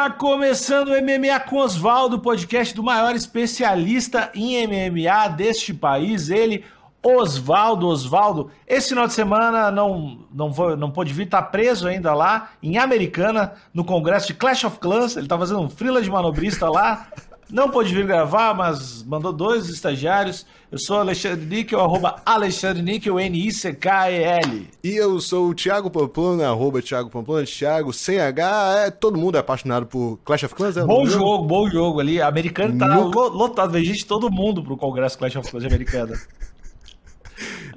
Está começando o MMA com Oswaldo, podcast do maior especialista em MMA deste país, ele, Oswaldo. Oswaldo, esse final de semana não, não, vou, não pôde vir, está preso ainda lá em Americana, no congresso de Clash of Clans, ele está fazendo um frila de manobrista lá, não pôde vir gravar, mas mandou dois estagiários. Eu sou Alexandre Níquel, arroba Alexandre Níquel, N-I-C-K-E-L. E eu sou o Thiago Pamplona, arroba Thiago Pamplona, Thiago sem H. É, todo mundo é apaixonado por Clash of Clans, é Bom jogo, bom jogo ali. Americano tá Nunca... lotado, vem gente todo mundo pro congresso Clash of Clans americano.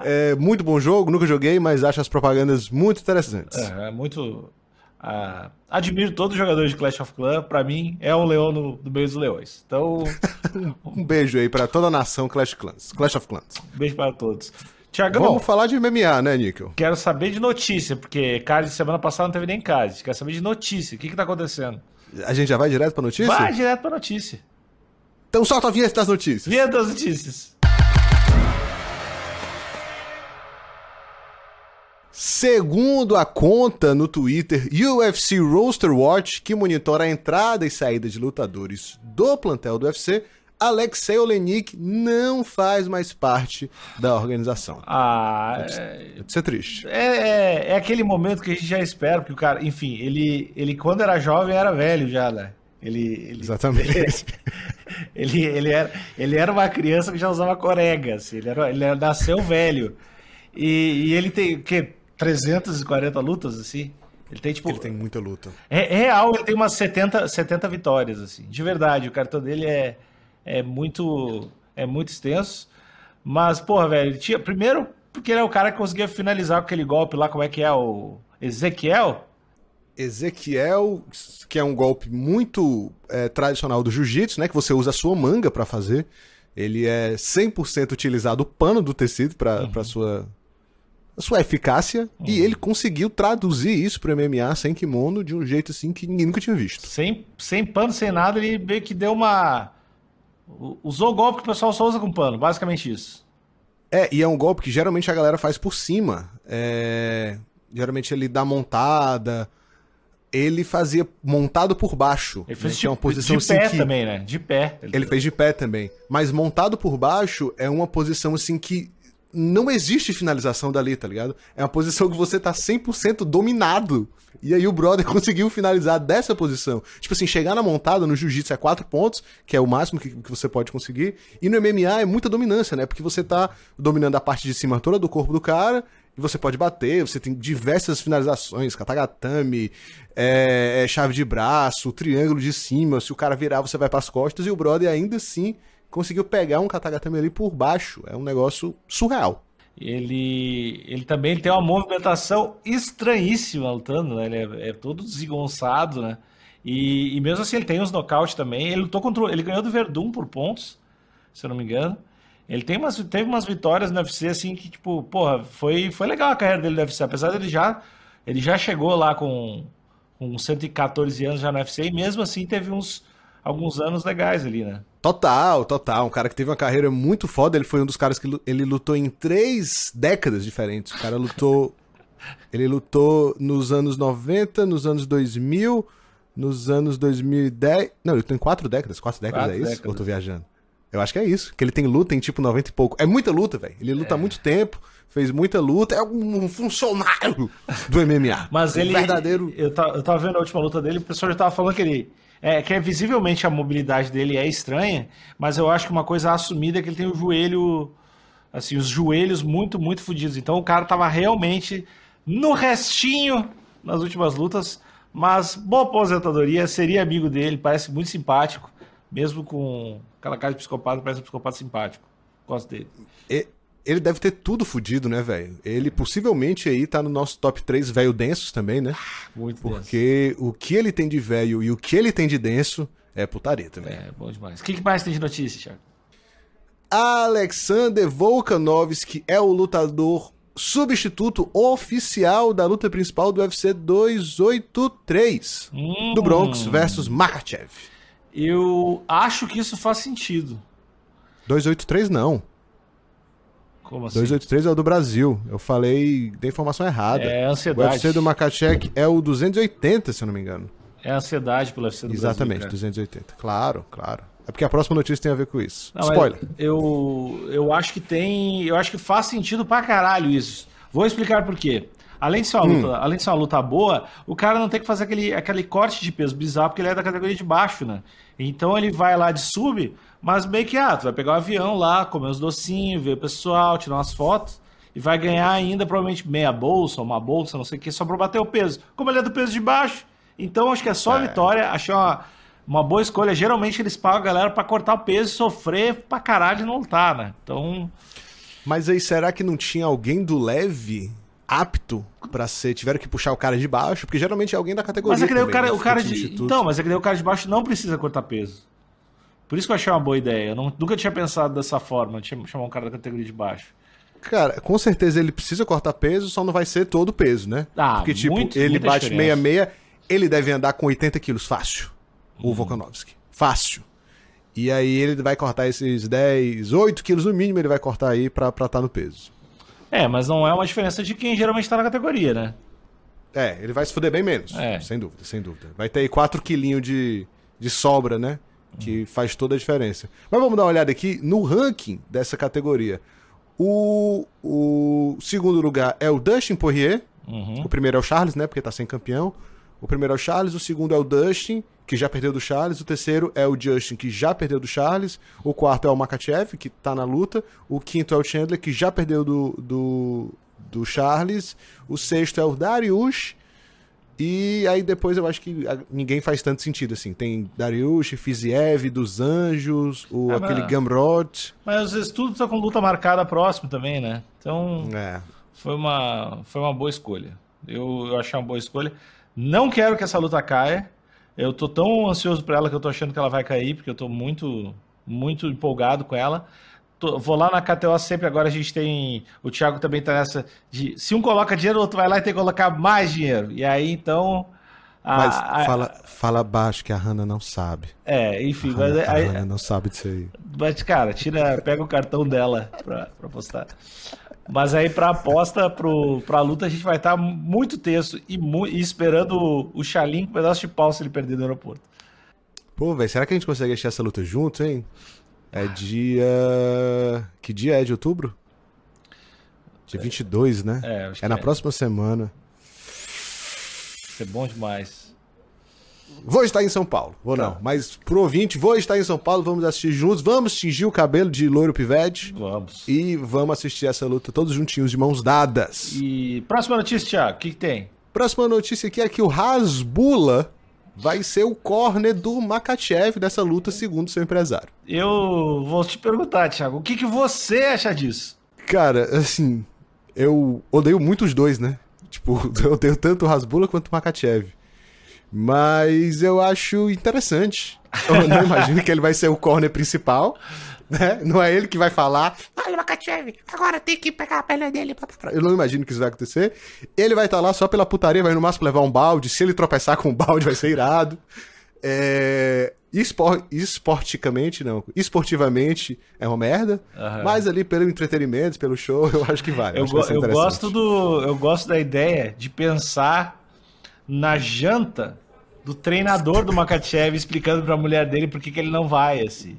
É muito bom jogo, nunca joguei, mas acho as propagandas muito interessantes. É, é muito ah, admiro todos os jogadores de Clash of Clans. Pra mim, é um leão no, no meio dos leões. Então. um beijo aí pra toda a nação Clash Clans. Clash of Clans. Um beijo para todos. Tiagão. Vamos falar de MMA, né, Níquel? Quero saber de notícia, porque card semana passada não teve nem card. Quero saber de notícia. O que, que tá acontecendo? A gente já vai direto pra notícia? Vai direto pra notícia. Então solta a vinheta das notícias. Vinheta das notícias. Segundo a conta no Twitter UFC Roster Watch, que monitora a entrada e saída de lutadores do plantel do UFC, Alexei Olenik não faz mais parte da organização. Ah, é... Isso é triste. É, é, é, aquele momento que a gente já espera, porque o cara, enfim, ele, ele quando era jovem era velho já, né? Ele, ele, Exatamente. Ele, ele, ele, era, ele era uma criança que já usava coregas, ele, era, ele nasceu velho. E, e ele tem, que 340 lutas, assim. Ele tem, tipo. Ele tem muita luta. É, é real, ele tem umas 70, 70 vitórias, assim. De verdade, o cartão dele é, é muito. É muito extenso. Mas, porra, velho, ele tinha. Primeiro, porque ele é o cara que conseguia finalizar aquele golpe lá, como é que é? O Ezequiel? Ezequiel, que é um golpe muito é, tradicional do jiu-jitsu, né? Que você usa a sua manga para fazer. Ele é 100% utilizado o pano do tecido para uhum. sua a sua eficácia uhum. e ele conseguiu traduzir isso para MMA sem kimono de um jeito assim que ninguém nunca tinha visto. Sem, sem pano, sem nada, ele meio que deu uma. Usou o golpe que o pessoal só usa com pano, basicamente isso. É, e é um golpe que geralmente a galera faz por cima. É... Geralmente ele dá montada. Ele fazia montado por baixo. Ele fez né? de, é uma posição de pé assim que... também, né? De pé. Ele, ele fez de pé também. Mas montado por baixo é uma posição assim que não existe finalização dali, tá ligado? É uma posição que você tá 100% dominado. E aí o brother conseguiu finalizar dessa posição. Tipo assim, chegar na montada no jiu-jitsu é 4 pontos, que é o máximo que, que, você pode conseguir. E no MMA é muita dominância, né? Porque você tá dominando a parte de cima toda do corpo do cara, e você pode bater, você tem diversas finalizações, katagatame, é, é, chave de braço, triângulo de cima, se o cara virar você vai para as costas, e o brother ainda assim conseguiu pegar um Katagatame ali por baixo. É um negócio surreal. Ele, ele também tem uma movimentação estranhíssima lutando, né? Ele é, é todo desengonçado, né? E, e, mesmo assim ele tem uns nocaute também. Ele lutou contra. Ele ganhou do Verdun por pontos, se eu não me engano. Ele tem umas, teve umas vitórias no UFC, assim, que, tipo, porra, foi, foi legal a carreira dele no UFC. Apesar dele já. Ele já chegou lá com, com 114 anos já no UFC, e mesmo assim teve uns alguns anos legais ali, né? Total, total. Um cara que teve uma carreira muito foda. Ele foi um dos caras que ele lutou em três décadas diferentes. O cara lutou. ele lutou nos anos 90, nos anos 2000, nos anos 2010. Não, ele lutou em quatro décadas. Quatro décadas quatro é isso? Décadas. Ou eu tô viajando? Eu acho que é isso. Que ele tem luta em tipo 90 e pouco. É muita luta, velho. Ele luta há é. muito tempo, fez muita luta. É um funcionário do MMA. Mas um ele. Verdadeiro. Eu tava, eu tava vendo a última luta dele, o pessoal já tava falando que ele é, que é visivelmente a mobilidade dele é estranha, mas eu acho que uma coisa assumida é que ele tem o joelho, assim, os joelhos muito, muito fodidos. Então o cara tava realmente no restinho nas últimas lutas, mas boa aposentadoria, seria amigo dele, parece muito simpático, mesmo com aquela cara de psicopata, parece um psicopata simpático. Gosto dele. Ele deve ter tudo fudido, né, velho? Ele possivelmente aí tá no nosso top 3 velho densos também, né? Ah, muito Porque denso. o que ele tem de velho e o que ele tem de denso é putaria também. É, bom demais. O que mais tem de notícia, Thiago? Alexander Volkanovski é o lutador substituto oficial da luta principal do UFC 283 hum. do Bronx versus Makachev. Eu acho que isso faz sentido. 283 não. Como assim? 283 é o do Brasil. Eu falei da informação errada. É ansiedade. O UFC do Makachek é o 280, se eu não me engano. É ansiedade pelo UFC do Exatamente, Brasil, 280. Claro, claro. É porque a próxima notícia tem a ver com isso. Não, Spoiler. Eu, eu acho que tem. Eu acho que faz sentido pra caralho isso. Vou explicar por quê. Além de, ser uma luta, além de ser uma luta boa, o cara não tem que fazer aquele, aquele corte de peso bizarro, porque ele é da categoria de baixo, né? Então ele vai lá de sub, mas meio que, ah, tu vai pegar o um avião lá, comer os docinhos, ver o pessoal, tirar umas fotos, e vai ganhar ainda provavelmente meia bolsa, uma bolsa, não sei o que, só pra bater o peso. Como ele é do peso de baixo, então acho que é só a vitória, achei uma, uma boa escolha. Geralmente eles pagam a galera pra cortar o peso e sofrer pra caralho e não lutar, né? Então... Mas aí, será que não tinha alguém do leve apto para ser, tiveram que puxar o cara de baixo, porque geralmente é alguém da categoria. Mas é que daí o cara, né? o cara de, então, mas é que daí o cara de baixo não precisa cortar peso. Por isso que eu achei uma boa ideia. Eu não, nunca tinha pensado dessa forma, chamar um cara da categoria de baixo. Cara, com certeza ele precisa cortar peso, só não vai ser todo o peso, né? Ah, porque tipo, muito, ele bate diferença. 66, ele deve andar com 80 quilos fácil. O Uhum. Volkanovski. Fácil. E aí ele vai cortar esses 10, 8 quilos no mínimo, ele vai cortar aí pra estar tá no peso. É, mas não é uma diferença de quem geralmente tá na categoria, né? É, ele vai se fuder bem menos. É. Sem dúvida, sem dúvida. Vai ter aí 4 quilinhos de, de sobra, né? Que faz toda a diferença. Mas vamos dar uma olhada aqui no ranking dessa categoria. O, o segundo lugar é o Dustin Poirier. Uhum. O primeiro é o Charles, né? Porque tá sem campeão. O primeiro é o Charles, o segundo é o Dustin, que já perdeu do Charles. O terceiro é o Justin, que já perdeu do Charles. O quarto é o Makachev, que tá na luta. O quinto é o Chandler, que já perdeu do, do, do Charles. O sexto é o Darius. E aí depois eu acho que ninguém faz tanto sentido, assim. Tem Darius, Fiziev, dos Anjos, o, Ah, mas- aquele Gamrot. Mas os estudos estão com luta marcada próximo também, né? Então É. foi uma, foi uma boa escolha. Eu, eu achei uma boa escolha. Não quero que essa luta caia. Eu tô tão ansioso pra ela que eu tô achando que ela vai cair, porque eu tô muito, muito empolgado com ela. Tô- vou lá na KTO sempre, agora a gente tem. O Thiago também tá nessa de. Se um coloca dinheiro, o outro vai lá e tem que colocar mais dinheiro. E aí então. a- Mas a- fala, fala baixo que a Hannah não sabe. É, enfim, A mas, Hannah, a Hannah não sabe disso aí. mas, cara, tira, pega o cartão dela pra, pra postar. Mas aí pra aposta, pro, pra luta, a gente vai estar muito tenso e, mu- e esperando o, o Xalim com um pedaço de pau se ele perder no aeroporto. Pô, velho, será que a gente consegue achar essa luta junto, hein? É dia. Que dia é de outubro? Dia 22, né? É, acho É que na próxima semana. Vai ser bom demais. Vou estar em São Paulo, vou Tá. não. Mas pro ouvinte, vou estar em São Paulo, vamos assistir juntos, vamos tingir o cabelo de loiro pivete Vamos. e vamos assistir essa luta todos juntinhos, de mãos dadas. E próxima notícia, Thiago, o que, que tem? Próxima notícia aqui é que o Rasbula vai ser o corner do Makachev dessa luta, segundo seu empresário. Eu vou te perguntar, Thiago, o que, que você acha disso? Cara, assim, eu odeio muito os dois, né? Tipo, eu odeio tanto o Rasbula quanto o Makachev. Mas eu acho interessante. Eu não imagino que ele vai ser o corner principal, né? Não é ele que vai falar. Olha, Makachev, agora tem que pegar a perna dele. pá, pá, pá." Eu não imagino que isso vai acontecer. Ele vai estar lá só pela putaria, vai no máximo levar um balde. Se ele tropeçar com o balde, vai ser irado. É... espor- Esporticamente, não. Esportivamente é uma merda. Aham. Mas ali pelo entretenimento, pelo show, eu acho que vale. Eu, go- eu gosto do, eu gosto da ideia de pensar na janta do treinador do Makachev explicando pra mulher dele por que, que ele não vai, assim.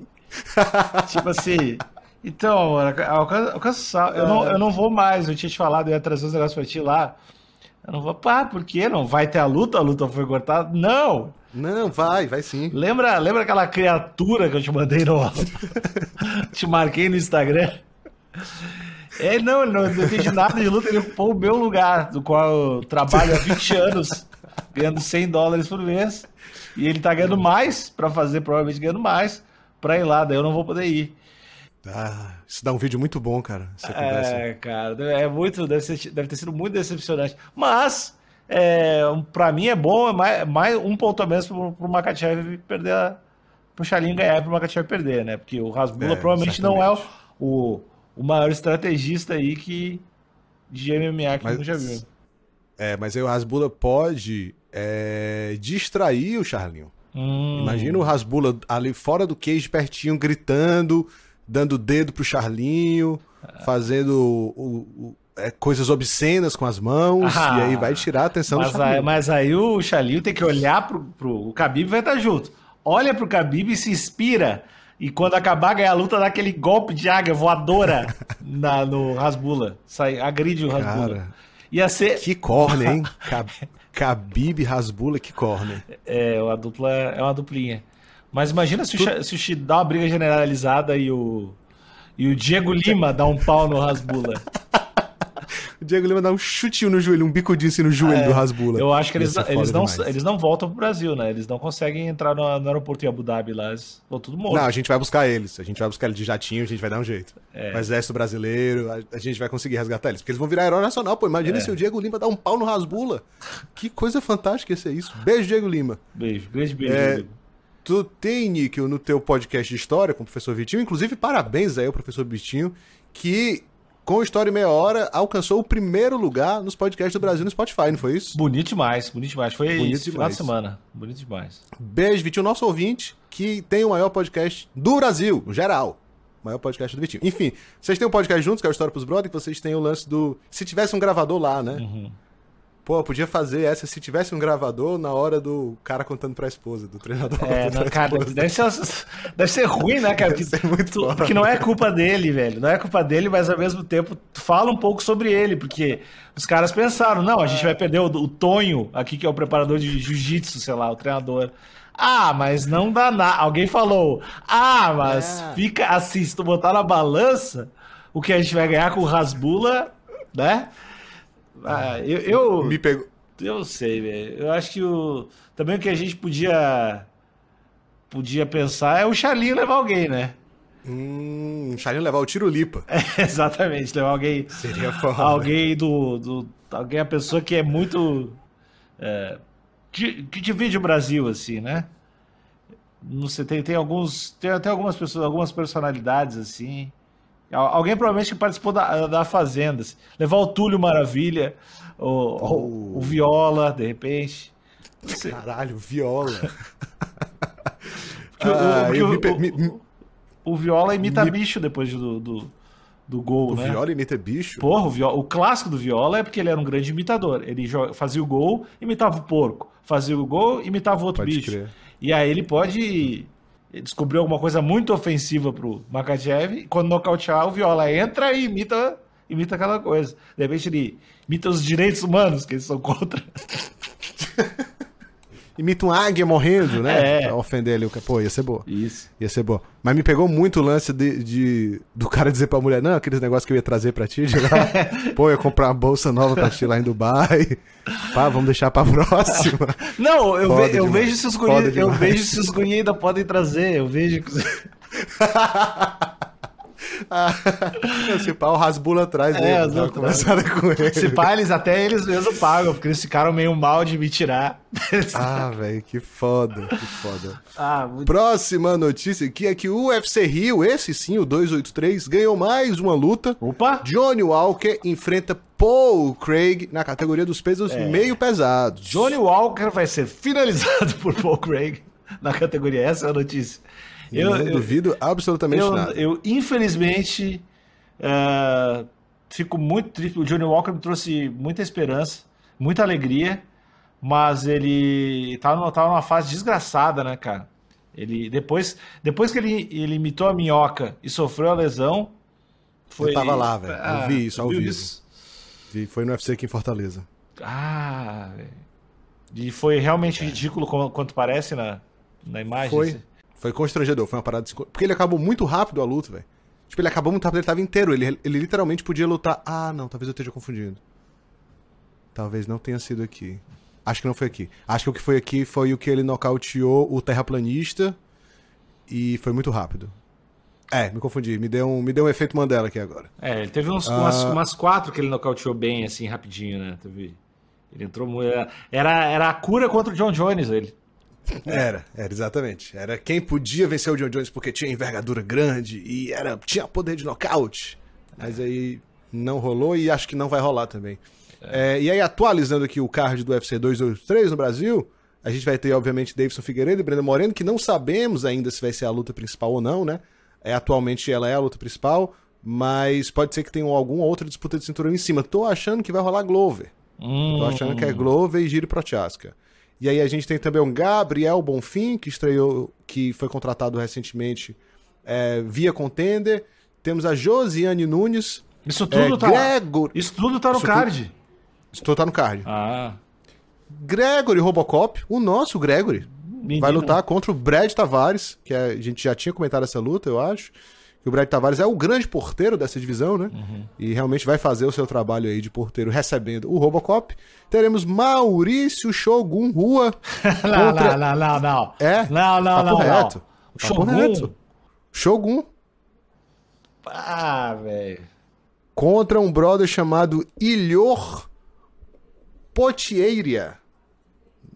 tipo assim, então, amor, alcança, eu, não, eu não vou mais, eu tinha te falado, eu ia trazer os negócios pra ti lá. Eu não vou, pá, por quê? Não vai ter a luta? A luta foi cortada? Não! Não, vai, vai sim. Lembra, lembra aquela criatura que eu te mandei no. te marquei no Instagram? É, não, ele não, não entende nada de luta, ele ocupou o meu lugar, do qual eu trabalho há 20 anos, ganhando 100 dólares por mês. E ele tá ganhando mais pra fazer, provavelmente ganhando mais, pra ir lá, daí eu não vou poder ir. Ah, isso dá um vídeo muito bom, cara. É, cara, é muito, deve, ser- deve ter sido muito decepcionante. Mas, é, pra mim é bom, é mais, mais um ponto a menos pro, pro Makachev perder, a, pro Chalinho ganhar e pro Makachev perder, né? Porque o Rasbula É, provavelmente não é o, o, o maior estrategista aí que de MMA que Mas- a gente já viu. É, mas aí o Rasbula pode é, distrair o Charlinho. Hum, Imagina o Rasbula ali fora do cage, pertinho, gritando, dando dedo pro Charlinho, fazendo o, o- é, coisas obscenas com as mãos, Ah, e aí vai tirar a atenção Mas do aí, Khabib. mas aí o Xalil tem que olhar pro, pro. O Khabib vai estar junto. Olha pro Khabib e se inspira. E quando acabar ganhar a luta, dá aquele golpe de águia voadora na, no Rasbula. Sai, agride o Rasbula. Cara. Ia ser. Que corne, hein? Khabib Rasbula, que corne. É, uma dupla, é uma duplinha. Mas imagina se o, Xa- se o dá uma briga generalizada e o. E o Diego Lima dá um pau no Rasbula. O Diego Lima dá um chutinho no joelho, um bicudinho assim no joelho do Rasbula. É, Eu acho que eles, Ia ser eles, não, eles não voltam pro Brasil, né? Eles não conseguem entrar no, no aeroporto em Abu Dhabi lá. Eles vão tudo morto. Não, a gente vai buscar eles. A gente vai buscar eles de jatinho, a gente vai dar um jeito. É. O exército brasileiro, a, a gente vai conseguir resgatar eles. Porque eles vão virar herói nacional, pô. É. Imagina se o Diego Lima dá um pau no Rasbula. Que coisa fantástica ia ser isso. Beijo, Diego Lima. Beijo, grande beijo. É, Rodrigo. Tu tem, Níquel, no teu podcast de história com o professor Vitinho. Inclusive, parabéns aí ao professor Vitinho, que com História em Meia Hora alcançou o primeiro lugar nos podcasts do Brasil no Spotify, não foi isso? Bonito demais, bonito demais. Foi Bonito esse final demais. de semana. Bonito demais. Beijo, Vitinho, nosso ouvinte, que tem o maior podcast do Brasil, no geral. O maior podcast do Vitinho. Enfim, vocês têm um podcast juntos, que é o História pros Brothers, que vocês têm o lance do. Se tivesse um gravador lá, né? Uhum. Pô, podia fazer essa se tivesse um gravador na hora do cara contando pra esposa, do treinador É, não, cara, esposa. deve ser, deve ser ruim, né, cara? Deve ser muito tu- porque não é culpa dele, velho. Não é culpa dele, mas ao mesmo tempo fala um pouco sobre ele, porque os caras pensaram, não, a gente vai perder o, o Tonho aqui, que é o preparador de jiu-jitsu, sei lá, o treinador. Ah, mas não dá nada. Alguém falou, ah, mas É. fica assim, se tu botar na balança, o que a gente vai ganhar com o Rasbula, né? Ah, eu, eu, Me pegou. eu sei, velho. Eu acho que o. Também o que a gente podia. Podia pensar é o Charlinho levar alguém, né? Hum, o Charinho levar o tiro lipa. Exatamente, levar alguém. Seria foda. Alguém do, do. Alguém, a pessoa que é muito. é, que, que divide o Brasil, assim, né? Não sei, tem, tem alguns. Tem até algumas pessoas, algumas personalidades, assim. Al- Alguém provavelmente que participou da, da Fazenda. assim. Levar o Túlio Maravilha, o, o, o Viola, de repente. Caralho, viola. Porque o- Ah, o- me o- me- me- O Viola imita Me- bicho depois do, do, do gol, o né? viola imita bicho? Porra, o, Viola- o clássico do Viola é porque ele era um grande imitador. Ele fazia o gol, imitava o porco. Fazia o gol, imitava o outro Pode bicho. crer. E aí ele pode descobrir alguma coisa muito ofensiva pro Makachev. e Quando nocautear, o Viola entra e imita, imita aquela coisa. De repente ele imita os direitos humanos, que eles são contra. Imita um águia morrendo, né? É. Pra ofender ali o cara. Pô, ia ser boa. Isso. Ia ser boa. Mas me pegou muito o lance de, de- do cara dizer pra mulher, não, aqueles negócios que eu ia trazer pra ti. Pô, eu ia comprar uma bolsa nova pra ti lá em Dubai. Pá, vamos deixar pra próxima. Não, eu, ve- eu vejo se os Foda guri, eu vejo se os guri ainda podem trazer. Eu vejo que... Esse pau rasbula atrás dele. É, conversada com ele. Se pá, eles até eles mesmos pagam, porque eles ficaram meio mal de me tirar. Ah, velho, que foda, que foda. Ah, muito... Próxima notícia aqui é que o UFC Rio, esse sim, o 283, ganhou mais uma luta. Opa! Johnny Walker enfrenta Paul Craig na categoria dos pesos É. meio pesados. Johnny Walker vai ser finalizado por Paul Craig na categoria. Essa é a notícia. Eu, não eu, duvido absolutamente eu, nada. eu, infelizmente, eh, fico muito triste. O Johnny Walker me trouxe muita esperança, muita alegria, mas ele tá numa, tá numa fase desgraçada, né, cara? Ele, depois, depois que ele, ele imitou a minhoca e sofreu a lesão, foi. Eu tava lá, velho. Eu Ah, vi isso ao vivo. isso? Vi, Foi no UFC aqui em Fortaleza. Ah, velho. E foi realmente ridículo como- quanto parece na, na imagem. Foi. Foi constrangedor, foi uma parada. Porque ele acabou muito rápido a luta, velho. Tipo, ele acabou muito rápido, ele tava inteiro. Ele, ele literalmente podia lutar. Ah, não, talvez eu esteja confundindo. Talvez não tenha sido aqui. Acho que não foi aqui. Acho que o que foi aqui foi o que ele nocauteou o terraplanista. E foi muito rápido. É, me confundi. Me deu um, me deu um efeito Mandela aqui agora. É, ele teve uns, Ah. umas, umas quatro que ele nocauteou bem, assim, rapidinho, né? Teve... Ele entrou muito. Era, era a cura contra o John Jones, ele. Era, era exatamente. Era quem podia vencer o John Jones porque tinha envergadura grande e era tinha poder de nocaute. Mas aí não rolou e acho que não vai rolar também. É, e aí, atualizando aqui o card do UFC 283 no Brasil, a gente vai ter, obviamente, Davidson Figueiredo e Brenda Moreno, que não sabemos ainda se vai ser a luta principal ou não, né? É, atualmente ela é a luta principal. Mas pode ser que tenha alguma outra disputa de cinturão em cima. Tô achando que vai rolar Glover. Hum. Tô achando que é Glover e Giro Prochaska. E aí a gente tem também o Gabriel Bonfim, que estreou, que foi contratado recentemente é, via Contender. Temos a Josiane Nunes. Isso tudo é, tá. Gregor... Isso tudo tá no Isso card. Isso tudo tá no card. Ah. Gregory Robocop, o nosso Gregory, menino. vai lutar contra o Brad Tavares, que a gente já tinha comentado essa luta, eu acho. Que o Brad Tavares é o grande porteiro dessa divisão, né? E realmente vai fazer o seu trabalho aí de porteiro recebendo o Robocop. Teremos Maurício Shogun Rua. Não, contra- não, não, não, não. É, Não, não, não, reto. não. Shogun? Shogun Ah, velho. contra um brother chamado Ilhor Potieria.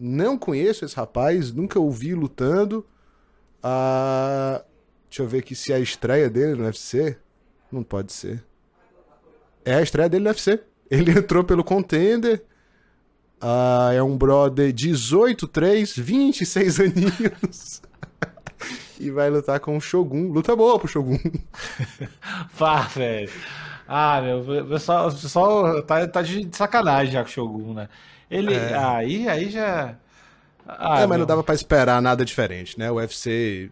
Não conheço esse rapaz, nunca ouvi lutando. Ah, deixa eu ver aqui se é a estreia dele no UFC. Não pode ser. É a estreia dele no UFC. Ele entrou pelo Contender. Ah, é um brother 18-3, 26 aninhos. e vai lutar com o Shogun. Luta boa pro Shogun. Pá, velho. Ah, meu, o pessoal, o pessoal tá, tá de sacanagem já com o Shogun, né? Ele. Aí, aí já. Ah, é, mas não dava pra esperar nada diferente, né? O UFC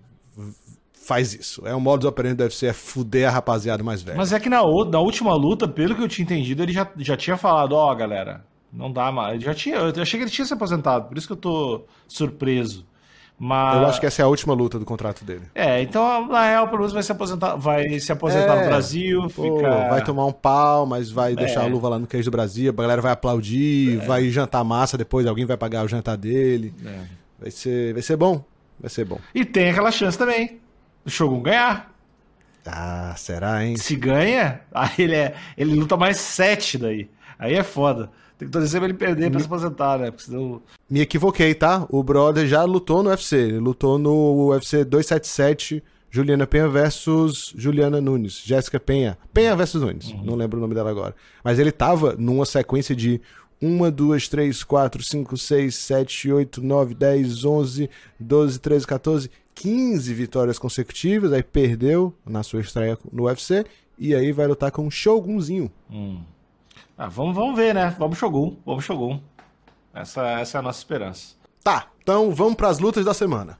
faz isso. É o modus operandi do UFC, é fuder a rapaziada mais velha. Mas é que na, na última luta, pelo que eu tinha entendido, ele já, já tinha falado, ó, galera, não dá mais. Ele já tinha. Eu achei que ele tinha se aposentado, por isso que eu tô surpreso. Mas. Eu acho que essa é a última luta do contrato dele. É, então, na real, pelo menos vai se aposentar, vai se aposentar É, no Brasil, Pô, fica. Vai tomar um pau, mas vai deixar É. a luva lá no queijo do Brasil, a galera vai aplaudir, vai jantar massa depois, alguém vai pagar o jantar dele. É. Vai ser, vai ser bom. Vai ser bom. E tem aquela chance também do Shogun ganhar. Ah, será, hein? Se ganha, aí ele, é, ele luta mais sete daí. Aí é foda. Tem que torcer pra ele perder pra se aposentar, né? Porque senão. Me equivoquei, tá? O brother já lutou no UFC. Ele lutou no UFC 277, Juliana Penha versus Juliana Nunes. Jéssica Penha. Penha versus Nunes. Não lembro o nome dela agora. Mas ele tava numa sequência de 1, 2, 3, 4, 5, 6, 7, 8, 9, 10, 11, 12, 13, 14, 15 vitórias consecutivas. Aí perdeu na sua estreia no UFC. E aí vai lutar com o Shogunzinho. Ah, vamos, vamos ver, né? Vamos Shogun, vamos Shogun. Essa, essa é a nossa esperança. Tá, então vamos pras lutas da semana.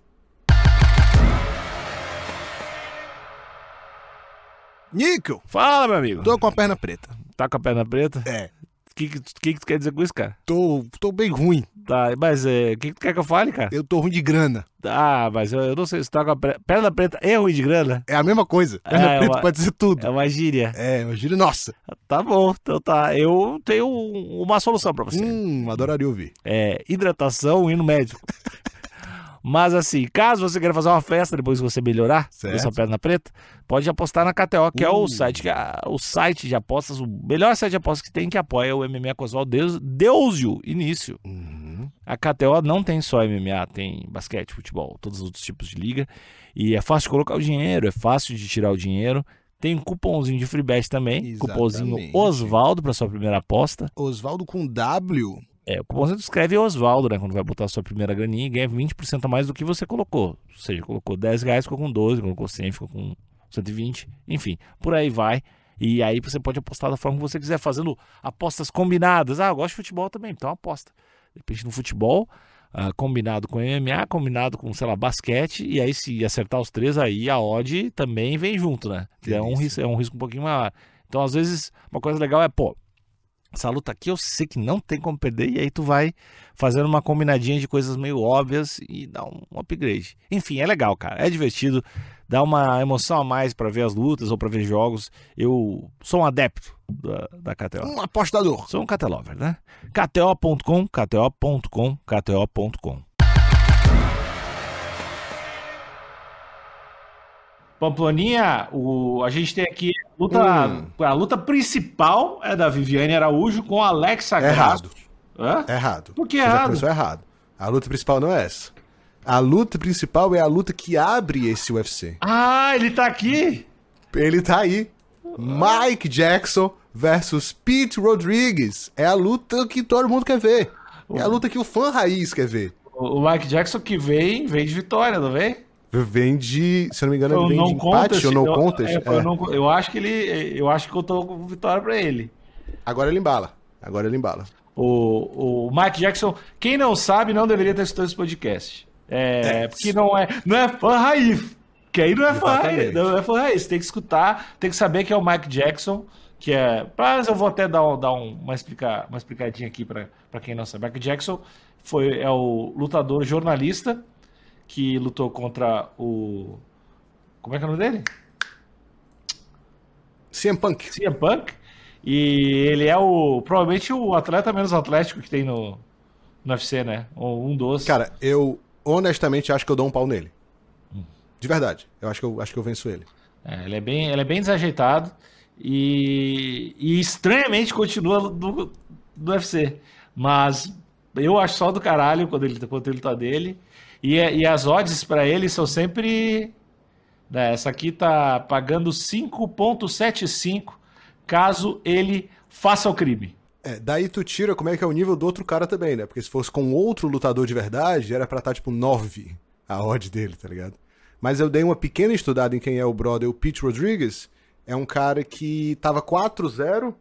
Níquel, Fala, meu amigo. tô com a perna preta. Tá com a perna preta? É, que, que, que que tu quer dizer com isso, cara? tô, tô bem ruim. Tá, mas é, o que, que tu quer que eu fale, cara? Eu tô ruim de grana. Ah, mas eu, eu não sei se tu tá com a pre- perna preta e ruim de grana. É a mesma coisa. Perna É, preta uma- pode ser tudo. É uma gíria. É, imagina, nossa. Tá bom, então tá. Eu tenho um- uma solução pra você. Hum, adoraria ouvir. É hidratação e no médico. Mas assim, caso você queira fazer uma festa depois que você melhorar Certo. sua perna preta, pode apostar na KTO, que é o Uh. site que a- o site de apostas, o melhor site de apostas que tem que apoia o MMA Casual Deus, Deusio Início. Uhum. A KTO não tem só MMA, tem basquete, futebol, todos os outros tipos de liga. E é fácil de colocar o dinheiro, é fácil de tirar o dinheiro. Tem um cupomzinho de free bet também, Exatamente. cupomzinho Osvaldo para sua primeira aposta. Osvaldo com W. É, o cupomzinho tu escreve Osvaldo, né? Quando vai botar a sua primeira graninha e ganha 20% a mais do que você colocou. Ou seja, colocou 10 reais, ficou com 12, colocou 100, ficou com 120. Enfim, por aí vai. E aí você pode apostar da forma que você quiser, fazendo apostas combinadas. Ah, eu gosto de futebol também, então aposta. De repente no futebol, ah, combinado com MMA, combinado com, sei lá, basquete. E aí se acertar os três, aí a odd também vem junto, né? É um, risco, é um risco um pouquinho maior. Então, às vezes, uma coisa legal é, pô, essa luta aqui eu sei que não tem como perder, e aí tu vai fazendo uma combinadinha de coisas meio óbvias e dá um upgrade. Enfim, é legal, cara. É divertido, dá uma emoção a mais pra ver as lutas ou pra ver jogos. Eu sou um adepto da, da KTO. Um apostador. Sou um KTLover, né? KTO.com, KTO.com, KTO.com. Pamploninha, o, a gente tem aqui a luta, Hum. a luta principal é da Viviane Araújo com Alexa Grasso. Errado. Hã? Errado. Por que errado? errado. A luta principal não é essa. A luta principal é a luta que abre esse UFC. Ah, ele tá aqui? Ele tá aí. Mike Jackson versus Pete Rodrigues. É a luta que todo mundo quer ver. É a luta que o fã raiz quer ver. O Mike Jackson que vem, vem de vitória, não vem? Vem de. Se eu não me engano, ele vem não de empate ou no eu- contest. é, um É. não- eu acho que ele. Eu acho que contou com vitória pra ele. Agora ele embala. Agora ele embala. O, o Mike Jackson, quem não sabe, não deveria ter assistido esse podcast. É, porque não é, não é fã raiz. Que aí não é fã raiz. Não é fã raiz. Tem que escutar, tem que saber que é o Mike Jackson, que é. Mas eu vou até dar, um- dar um- uma, explica, uma explicadinha aqui pra pra quem não sabe. Mike Jackson foi, é o lutador jornalista que lutou contra o. Como é que é o nome dele? CM Punk. CM Punk. E ele é o provavelmente o atleta menos atlético que tem no, no UFC, né? Ou Um dos. Cara, eu honestamente acho que eu dou um pau nele. De verdade. Eu acho que eu, acho que eu venço ele. É, ele, é bem, ele é bem desajeitado e, e estranhamente continua no, no UFC. Mas eu acho só do caralho quando ele, quando ele tá dele. E, e as odds pra ele são sempre. né, essa aqui tá pagando 5,75 caso ele faça o crime. É, daí tu tira como é que é o nível do outro cara também, né? Porque se fosse com outro lutador de verdade, era pra estar tipo 9 a odd dele, tá ligado? Mas eu dei uma pequena estudada em quem é o brother, o Pete Rodriguez. É um cara que tava 4-0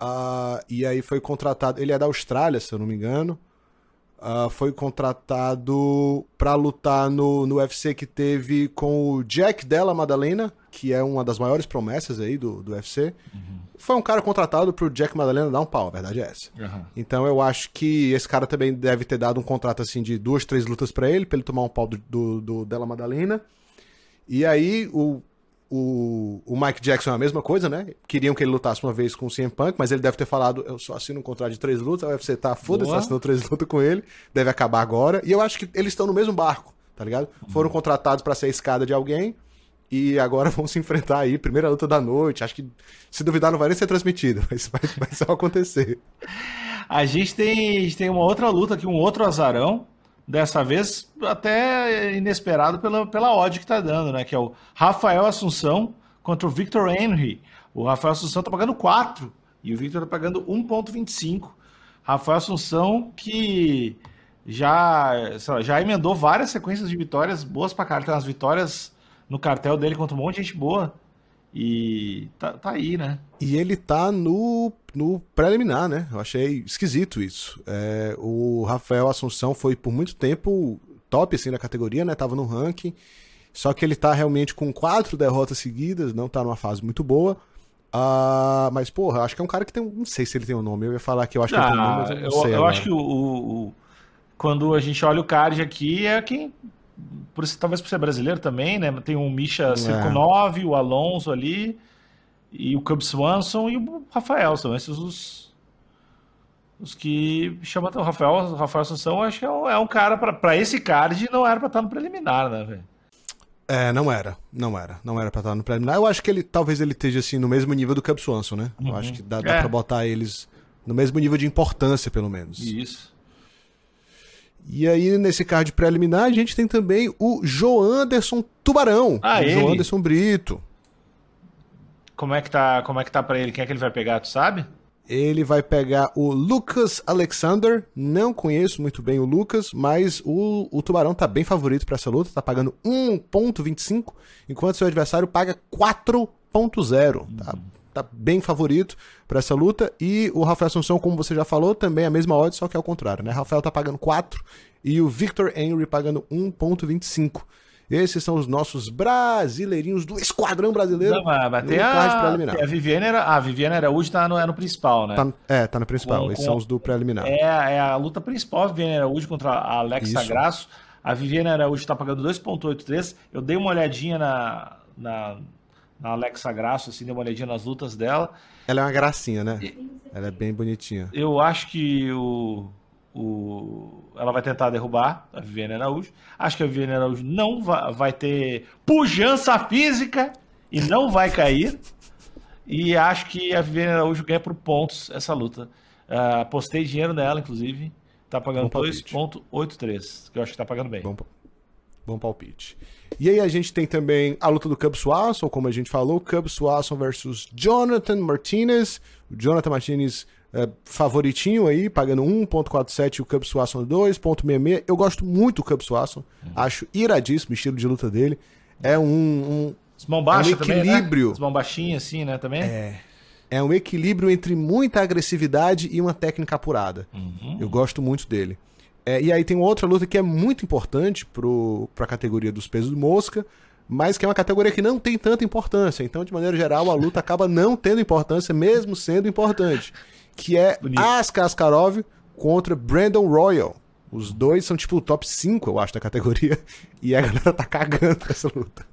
ah, e aí foi contratado. Ele é da Austrália, se eu não me engano. Ah, foi contratado pra lutar no, no UFC que teve com o Jack Della Madalena, que é uma das maiores promessas aí do, do UFC. Foi um cara contratado pro Jack Madalena dar um pau, a verdade é essa. Então eu acho que esse cara também deve ter dado um contrato assim de duas, três lutas pra ele, pra ele tomar um pau do, do, do Della Madalena. E aí o, o, o Mike Jackson é a mesma coisa, né? Queriam que ele lutasse uma vez com o CM Punk, mas ele deve ter falado, eu só assino um contrato de três lutas, a UFC tá foda-se, assinou três lutas com ele, deve acabar agora. E eu acho que eles estão no mesmo barco, tá ligado? Foram contratados pra ser a escada de alguém. E agora vão se enfrentar aí, primeira luta da noite. Acho que, se duvidar, não vai nem ser transmitido, mas vai, vai só acontecer. A gente tem, a gente tem uma outra luta aqui, um outro azarão. Dessa vez até inesperado pela, pela odd que tá dando, né? Que é o Rafael Assunção contra o Victor Henry. O Rafael Assunção tá pagando 4 e o Victor tá pagando 1,25. Rafael Assunção que já, lá, já emendou várias sequências de vitórias boas pra caralho. Tem umas vitórias no cartel dele contra um monte de gente boa. E tá, tá aí, né? E ele tá no, no preliminar, né? Eu achei esquisito isso. É, o Rafael Assunção foi por muito tempo top assim na categoria, né? Tava no ranking. Só que ele tá realmente com quatro derrotas seguidas, não tá numa fase muito boa. Ah, mas, porra, acho que é um cara que tem. Não sei se ele tem um nome. Eu ia falar que eu acho que ele tem um nome, Ah, mas eu não eu, sei. eu agora. acho que o, o- o- quando a gente olha o card aqui, é quem. Por, talvez por ser brasileiro também, né? Tem o Misha Circo É. 9, o Alonso ali, e o Cub Swanson e o Rafael. São esses os, os que chamam o Rafael. O Rafael Assunção, acho que é um, é um cara, pra- pra esse card, não era pra estar no preliminar, né, velho? É, não era. Não era. Não era pra estar no preliminar. Eu acho que ele talvez ele esteja assim no mesmo nível do Cub Swanson, né? Eu acho que dá, dá É. pra botar eles no mesmo nível de importância, pelo menos. Isso. E aí, nesse card preliminar, a gente tem também o Joanderson Tubarão. Ah, ele? Joanderson Brito. Como é que tá, como é que tá pra ele? Quem é que ele vai pegar, tu sabe? Ele vai pegar o Lucas Alexander. Não conheço muito bem o Lucas, mas o, o Tubarão tá bem favorito pra essa luta. Tá pagando 1.25, enquanto seu adversário paga 4.0. Tá, tá bem favorito pra essa luta. E o Rafael Assunção, como você já falou, também é a mesma odd, só que é o contrário, né? Rafael tá pagando 4 e o Victor Henry pagando 1.25. Esses são os nossos brasileirinhos do Esquadrão Brasileiro. Não, tem card a, preliminar. a Viviane, Ara- a Viviane Araújo tá no, é no principal, né? Tá- é, tá no principal. Com- Esses com- são os do preliminar. É, é a luta principal, a Viviane Araújo contra a Alexa Isso. Grasso. A Viviane Araújo está pagando 2,83. Eu dei uma olhadinha na, na, na Alexa Grasso, assim, dei uma olhadinha nas lutas dela. Ela é uma gracinha, né? Ela é bem bonitinha. Eu acho que o, o, ela vai tentar derrubar a Viviane Araújo. Acho que a Viviane Araújo não vai, vai ter pujança física e não vai cair. E acho que a Viviane Araújo ganha por pontos essa luta. Ah, apostei dinheiro nela, inclusive. Tá pagando Bom palpite. 2,83, que eu acho que tá pagando bem. Bom, bom palpite. E aí a gente tem também a luta do Cub Swanson, como a gente falou, Cub Swanson versus Jonathan Martinez. O Jonathan Martinez é, favoritinho aí, pagando 1.47 o Cub Swanson 2.66. Eu gosto muito do Cub Swanson, uhum. acho iradíssimo o estilo de luta dele. É um, um as mãos baixas é um equilíbrio. Também, né? As mãos baixinhas assim, né, também? É. É um equilíbrio entre muita agressividade e uma técnica apurada. Uhum. Eu gosto muito dele. É, e aí tem outra luta que é muito importante para a categoria dos pesos mosca, mas que é uma categoria que não tem tanta importância. Então, de maneira geral, a luta acaba não tendo importância, mesmo sendo importante. Que é Bonito. Askarov contra Brandon Royal. Os dois são tipo o top 5, eu acho, da categoria. E a galera tá cagando essa luta.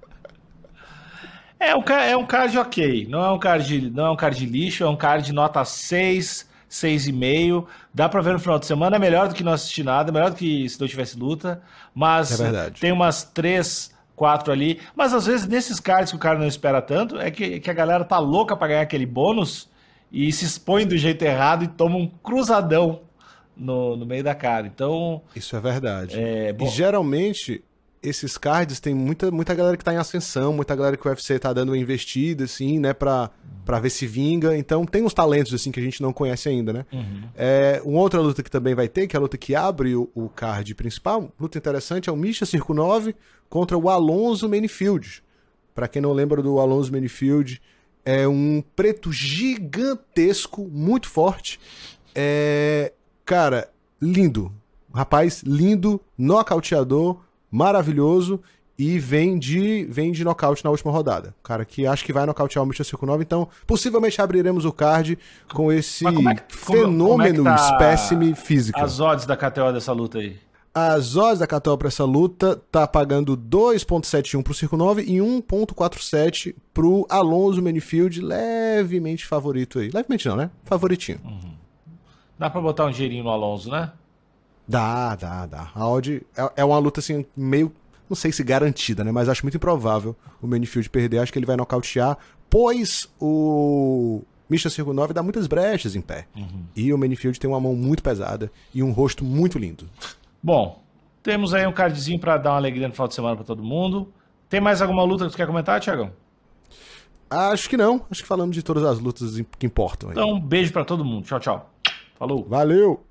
É um, é um card ok. Não é um card, não é um card lixo, é um card de nota 6, 6,5. Dá pra ver no final de semana. É melhor do que não assistir nada, é melhor do que se não tivesse luta. Mas é tem umas 3, 4 ali. Mas às vezes nesses cards que o cara não espera tanto, é que, que a galera tá louca pra ganhar aquele bônus e se expõe do jeito errado e toma um cruzadão no, no meio da cara. Então. Isso é verdade. É, e geralmente esses cards tem muita, muita galera que tá em ascensão, muita galera que o UFC tá dando uma investida, assim, né, pra, pra ver se vinga. Então tem uns talentos, assim, que a gente não conhece ainda, né? Uhum. É, uma outra luta que também vai ter, que é a luta que abre o, o card principal, luta interessante, é o Misha Circo 9 contra o Alonso Manifield. Para quem não lembra do Alonso Manifield, é um preto gigantesco, muito forte. É, cara, lindo. Rapaz, lindo, nocauteador maravilhoso e vem de, vem de nocaute na última rodada. Cara que acho que vai nocautear o Mitchell 9, então possivelmente abriremos o card com esse é que, fenômeno como é tá espécime físico. As odds da KTO dessa luta aí? As odds da KTO para essa luta tá pagando 2.71 pro Circo 9 e 1.47 pro Alonso Manifield, levemente favorito aí. Levemente não, né? Favoritinho. Uhum. Dá para botar um dinheirinho no Alonso, né? Dá, dá, dá. A odd é, é uma luta assim, meio. Não sei se garantida, né? Mas acho muito improvável o Manifield perder. Acho que ele vai nocautear, pois o Misha Circo 9 dá muitas brechas em pé. Uhum. E o Manifield tem uma mão muito pesada e um rosto muito lindo. Bom, temos aí um cardzinho para dar uma alegria no final de semana para todo mundo. Tem mais alguma luta que você quer comentar, Tiagão? Acho que não. Acho que falamos de todas as lutas que importam. Aí. Então, um beijo para todo mundo. Tchau, tchau. Falou. Valeu.